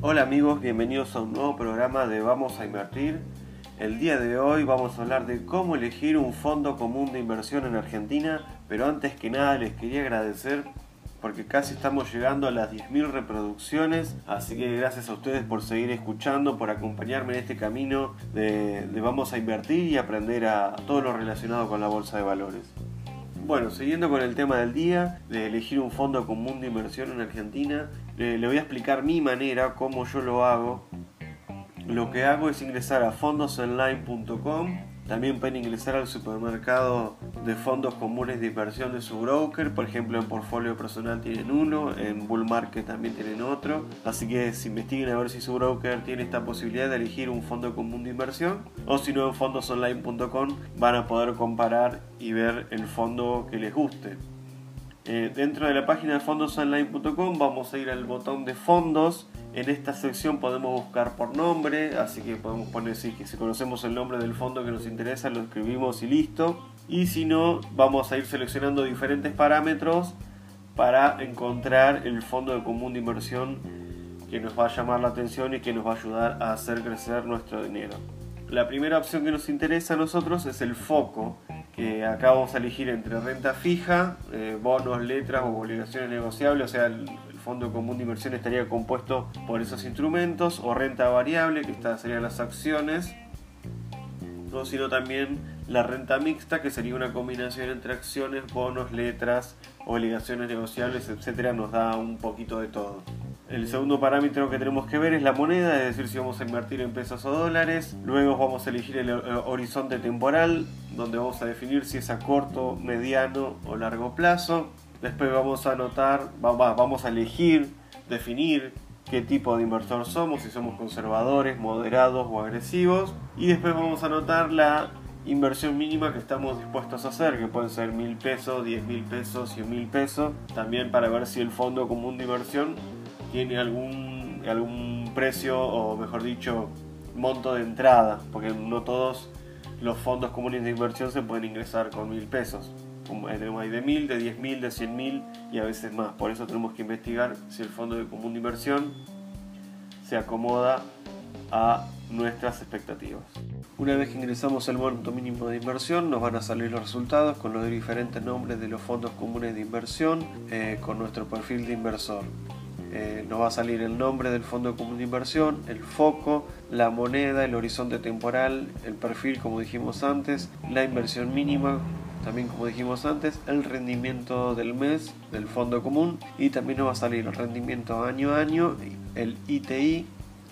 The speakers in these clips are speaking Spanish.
Hola amigos, bienvenidos a un nuevo programa de Vamos a Invertir. El día de hoy vamos a hablar de cómo elegir un fondo común de inversión en Argentina, pero antes que nada les quería agradecer porque casi estamos llegando a las 10.000 reproducciones, así que gracias a ustedes por seguir escuchando, por acompañarme en este camino de, vamos a invertir y aprender a todo lo relacionado con la bolsa de valores. Bueno, siguiendo con el tema del día, de elegir un fondo común de inversión en Argentina, le voy a explicar mi manera, cómo yo lo hago. Lo que hago es ingresar a fondosonline.com también pueden ingresar al supermercado de fondos comunes de inversión de su broker. Por ejemplo, en Portfolio Personal tienen uno, en Bull Market también tienen otro. Así que si investiguen a ver si su broker tiene esta posibilidad de elegir un fondo común de inversión. O si no, en fondosonline.com van a poder comparar y ver el fondo que les guste. Eh, dentro de la página de fondosonline.com vamos a ir al botón de fondos en esta sección podemos buscar por nombre, así que podemos poner que si conocemos el nombre del fondo que nos interesa, lo escribimos y listo. Y si no, vamos a ir seleccionando diferentes parámetros para encontrar el fondo de común de inversión que nos va a llamar la atención y que nos va a ayudar a hacer crecer nuestro dinero. La primera opción que nos interesa a nosotros es el foco, que acá vamos a elegir entre renta fija, eh, bonos, letras o obligaciones negociables, o sea, fondo común de inversión estaría compuesto por esos instrumentos o renta variable, que estas serían las acciones, o sino también la renta mixta, que sería una combinación entre acciones, bonos, letras, obligaciones negociables, etcétera, nos da un poquito de todo. El segundo parámetro que tenemos que ver es la moneda, es decir, si vamos a invertir en pesos o dólares. Luego vamos a elegir el horizonte temporal, donde vamos a definir si es a corto, mediano o largo plazo. Después vamos a anotar, vamos a elegir, definir qué tipo de inversor somos, si somos conservadores, moderados o agresivos. Y después vamos a anotar la inversión mínima que estamos dispuestos a hacer, que pueden ser mil pesos, diez mil pesos, cien mil pesos. También para ver si el fondo común de inversión tiene algún, algún precio o mejor dicho monto de entrada, porque no todos los fondos comunes de inversión se pueden ingresar con mil pesos tenemos ahí de 1000, de 10.000, de 100.000 y a veces más. Por eso tenemos que investigar si el fondo de común de inversión se acomoda a nuestras expectativas. Una vez que ingresamos el monto mínimo de inversión, nos van a salir los resultados con los diferentes nombres de los fondos comunes de inversión eh, con nuestro perfil de inversor. Eh, nos va a salir el nombre del fondo común de inversión, el foco, la moneda, el horizonte temporal, el perfil como dijimos antes, la inversión mínima, también como dijimos antes, el rendimiento del mes del fondo común y también nos va a salir el rendimiento año a año, el ITI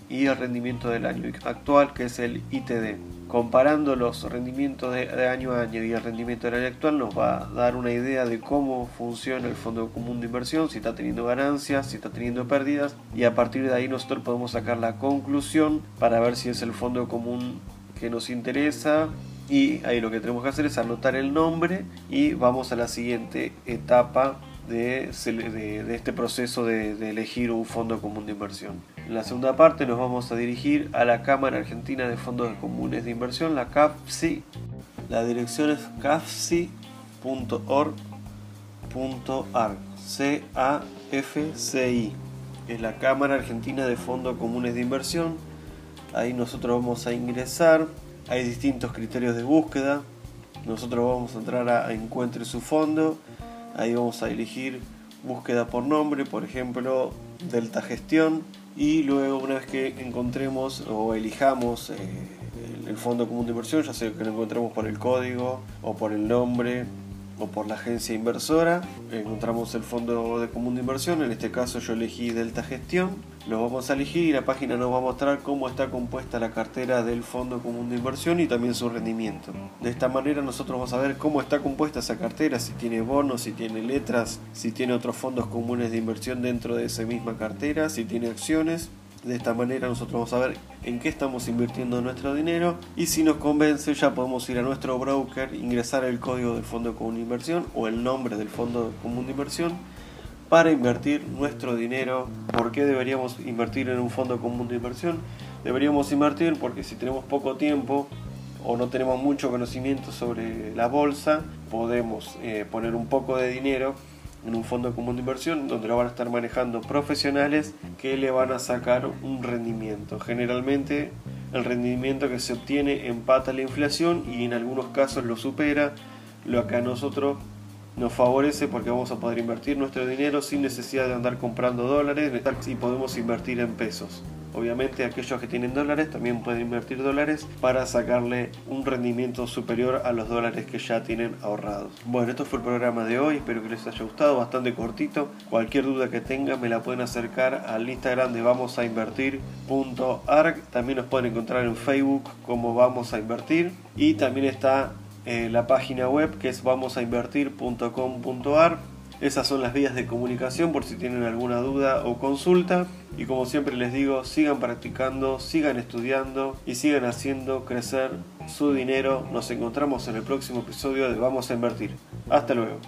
y el rendimiento del año actual que es el ITD. Comparando los rendimientos de, año a año y el rendimiento del año actual nos va a dar una idea de cómo funciona el fondo común de inversión, si está teniendo ganancias, si está teniendo pérdidas y a partir de ahí nosotros podemos sacar la conclusión para ver si es el fondo común que nos interesa y ahí lo que tenemos que hacer es anotar el nombre y vamos a la siguiente etapa de, este proceso de, elegir un fondo común de inversión. En la segunda parte nos vamos a dirigir a la Cámara Argentina de Fondos Comunes de Inversión, la CAFSI. La dirección es cafsi.org.ar. C-A-F-C-I. Es la Cámara Argentina de Fondos Comunes de Inversión. Ahí nosotros vamos a ingresar hay distintos criterios de búsqueda. Nosotros vamos a entrar a, encuentre su fondo. Ahí vamos a elegir búsqueda por nombre, por ejemplo, Delta Gestión. Y luego una vez que encontremos o elijamos eh, el, fondo común de inversión, ya sea que lo encontremos por el código o por el nombre o por la agencia inversora, encontramos el fondo de común de inversión, en este caso yo elegí Delta Gestión, lo vamos a elegir y la página nos va a mostrar cómo está compuesta la cartera del fondo común de inversión y también su rendimiento. De esta manera nosotros vamos a ver cómo está compuesta esa cartera, si tiene bonos, si tiene letras, si tiene otros fondos comunes de inversión dentro de esa misma cartera, si tiene acciones de esta manera nosotros vamos a ver en qué estamos invirtiendo nuestro dinero y si nos convence ya podemos ir a nuestro broker, ingresar el código del fondo común de inversión o el nombre del fondo común de inversión para invertir nuestro dinero. ¿Por qué deberíamos invertir en un fondo común de inversión? Deberíamos invertir porque si tenemos poco tiempo o no tenemos mucho conocimiento sobre la bolsa, podemos eh, poner un poco de dinero en un fondo común de inversión donde lo van a estar manejando profesionales que le van a sacar un rendimiento. Generalmente el rendimiento que se obtiene empata la inflación y en algunos casos lo supera, lo que a nosotros nos favorece porque vamos a poder invertir nuestro dinero sin necesidad de andar comprando dólares y podemos invertir en pesos. Obviamente aquellos que tienen dólares también pueden invertir dólares para sacarle un rendimiento superior a los dólares que ya tienen ahorrados. Bueno, esto fue el programa de hoy, espero que les haya gustado, bastante cortito. Cualquier duda que tengan me la pueden acercar al Instagram de vamos a invertir.arg. También nos pueden encontrar en Facebook como vamos a invertir y también está la página web que es vamosainvertir.com.ar esas son las vías de comunicación por si tienen alguna duda o consulta. Y como siempre les digo, sigan practicando, sigan estudiando y sigan haciendo crecer su dinero. Nos encontramos en el próximo episodio de Vamos a Invertir. Hasta luego.